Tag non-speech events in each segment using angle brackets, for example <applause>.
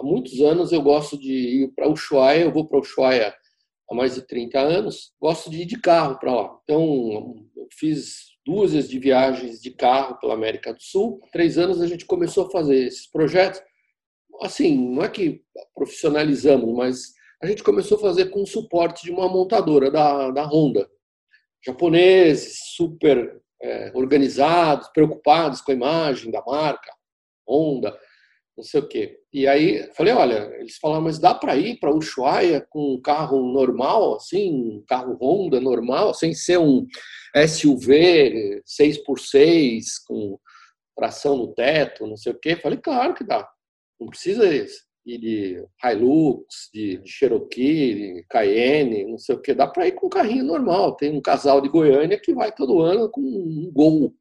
há muitos anos eu gosto de ir para Ushuaia, eu vou para Ushuaia há mais de 30 anos, gosto de ir de carro para lá. Então, eu fiz duas de viagens de carro pela América do Sul. Há três anos a gente começou a fazer esses projetos. Assim, não é que profissionalizamos, mas a gente começou a fazer com o suporte de uma montadora da, da Honda. Japoneses, super é, organizados, preocupados com a imagem da marca, Honda, não sei o quê. E aí falei, olha, eles falaram, mas dá para ir para Ushuaia com um carro normal, assim, um carro Honda normal, sem ser um SUV 6x6 com tração no teto, não sei o quê. Falei, claro que dá. Não precisa ir de Hilux, de, Cherokee, de Cayenne, não sei o quê. Dá para ir com um carrinho normal. Tem um casal de Goiânia que vai todo ano com um Gol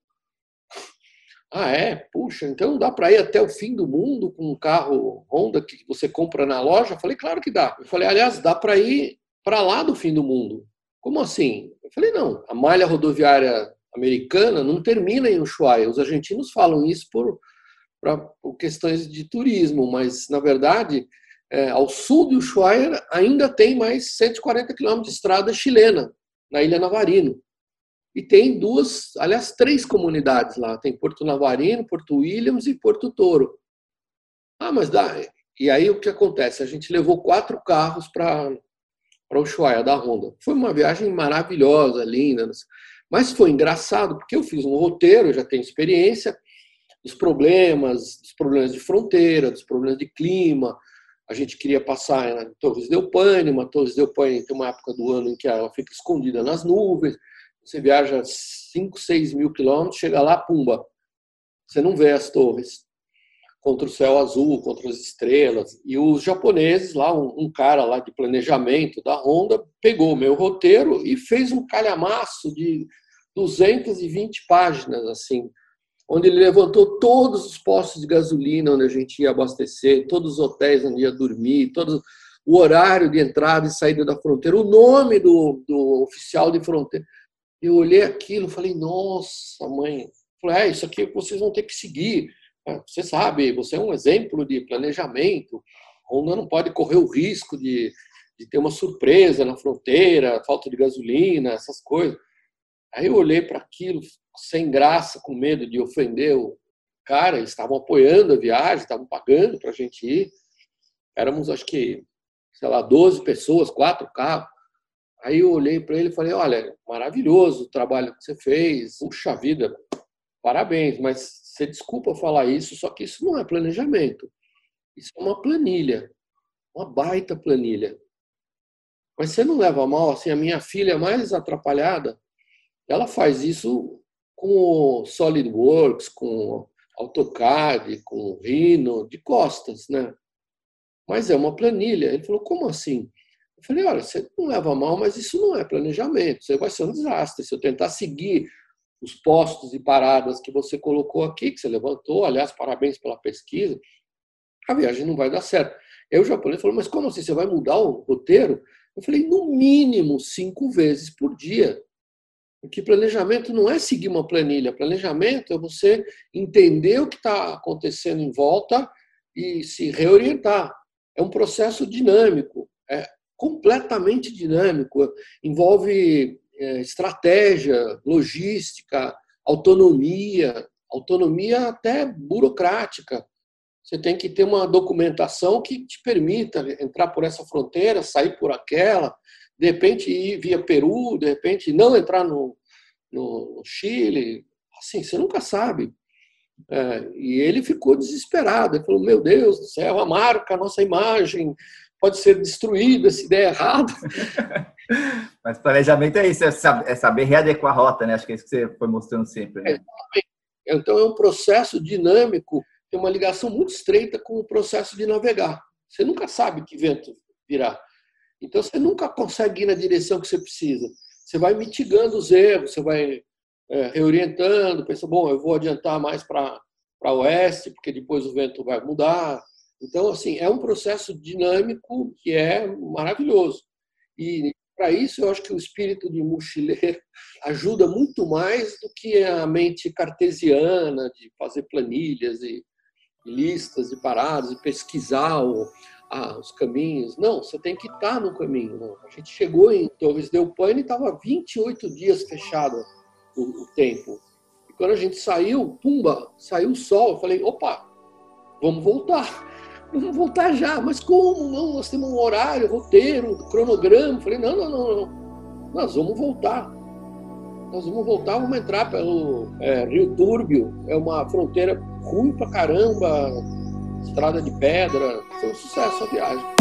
ah, é? Puxa, então dá para ir até o fim do mundo com um carro Honda que você compra na loja? Eu falei, claro que dá. Eu falei, aliás, dá para ir para lá do fim do mundo. Como assim? Eu falei, não, a malha rodoviária americana não termina em Ushuaia. Os argentinos falam isso por, pra, por questões de turismo, mas, na verdade, é, ao sul de Ushuaia ainda tem mais 140 quilômetros de estrada chilena, na Ilha Navarino. E tem duas, aliás, três comunidades lá. Tem Porto Navarino, Porto Williams e Porto Toro. Ah, mas dá. E aí o que acontece? A gente levou quatro carros para para Ushuaia da Honda. Foi uma viagem maravilhosa, linda, mas foi engraçado porque eu fiz um roteiro, já tenho experiência dos problemas, dos problemas de fronteira, dos problemas de clima. A gente queria passar em Torres del Paine, uma Torres del Paine tem uma época do ano em que ela fica escondida nas nuvens. Você viaja 5, 6 mil quilômetros, chega lá, pumba. Você não vê as torres contra o céu azul, contra as estrelas. E os japoneses, lá um, um cara lá de planejamento da Honda, pegou o meu roteiro e fez um calhamaço de 220 páginas, assim, onde ele levantou todos os postos de gasolina onde a gente ia abastecer, todos os hotéis onde ia dormir, todo o horário de entrada e saída da fronteira, o nome do, do oficial de fronteira. Eu olhei aquilo e falei, nossa, mãe. Falei, é, isso aqui vocês vão ter que seguir. É, você sabe, você é um exemplo de planejamento. A Honda não pode correr o risco de, de ter uma surpresa na fronteira, falta de gasolina, essas coisas. Aí eu olhei para aquilo sem graça, com medo de ofender o cara. Eles estavam apoiando a viagem, estavam pagando para a gente ir. Éramos, acho que, sei lá, 12 pessoas, quatro carros. Aí eu olhei para ele e falei: Olha, maravilhoso o trabalho que você fez, puxa vida, parabéns, mas você desculpa falar isso, só que isso não é planejamento. Isso é uma planilha, uma baita planilha. Mas você não leva mal, assim, a minha filha mais atrapalhada, ela faz isso com o SolidWorks, com AutoCAD, com o Rhino, de costas, né? Mas é uma planilha. Ele falou, como assim? Eu falei, olha, você não leva mal, mas isso não é planejamento, isso vai ser um desastre. Se eu tentar seguir os postos e paradas que você colocou aqui, que você levantou, aliás, parabéns pela pesquisa, a viagem não vai dar certo. Aí o japonês falou, mas como assim, você vai mudar o roteiro? Eu falei, no mínimo cinco vezes por dia. Porque planejamento não é seguir uma planilha. Planejamento é você entender o que está acontecendo em volta e se reorientar. É um processo dinâmico. É, completamente dinâmico, envolve é, estratégia, logística, autonomia, autonomia até burocrática. Você tem que ter uma documentação que te permita entrar por essa fronteira, sair por aquela, de repente ir via Peru, de repente não entrar no, no Chile. Assim, você nunca sabe. É, e ele ficou desesperado. Ele falou: Meu Deus do céu, a marca, a nossa imagem, pode ser destruída se der errado. <laughs> Mas planejamento é isso, é saber, é saber, readequar a rota, né? Acho que é isso que você foi mostrando sempre. Né? É, então é um processo dinâmico, tem uma ligação muito estreita com o processo de navegar. Você nunca sabe que vento virá. Então você nunca consegue ir na direção que você precisa. Você vai mitigando os erros, você vai é, reorientando, pensa, bom, eu vou adiantar mais para oeste, porque depois o vento vai mudar. Então, assim, é um processo dinâmico que é maravilhoso. E para isso, eu acho que o espírito de mochileiro <laughs> ajuda muito mais do que a mente cartesiana de fazer planilhas. E listas de paradas, de pesquisar o, os caminhos. Não, você tem que estar no caminho. Não. A gente chegou em Torres del Paine e estava 28 dias fechado o, o, tempo. E quando a gente saiu, pumba, saiu o sol. Eu falei, opa, vamos voltar. Vamos voltar já. Mas como? Não, nós temos um horário, roteiro, cronograma. Eu falei, não, não, não, não. Nós vamos voltar. Nós vamos voltar, vamos entrar pelo é, Rio Túrbio. É uma fronteira ruim pra caramba, estrada de pedra. Foi um sucesso a viagem.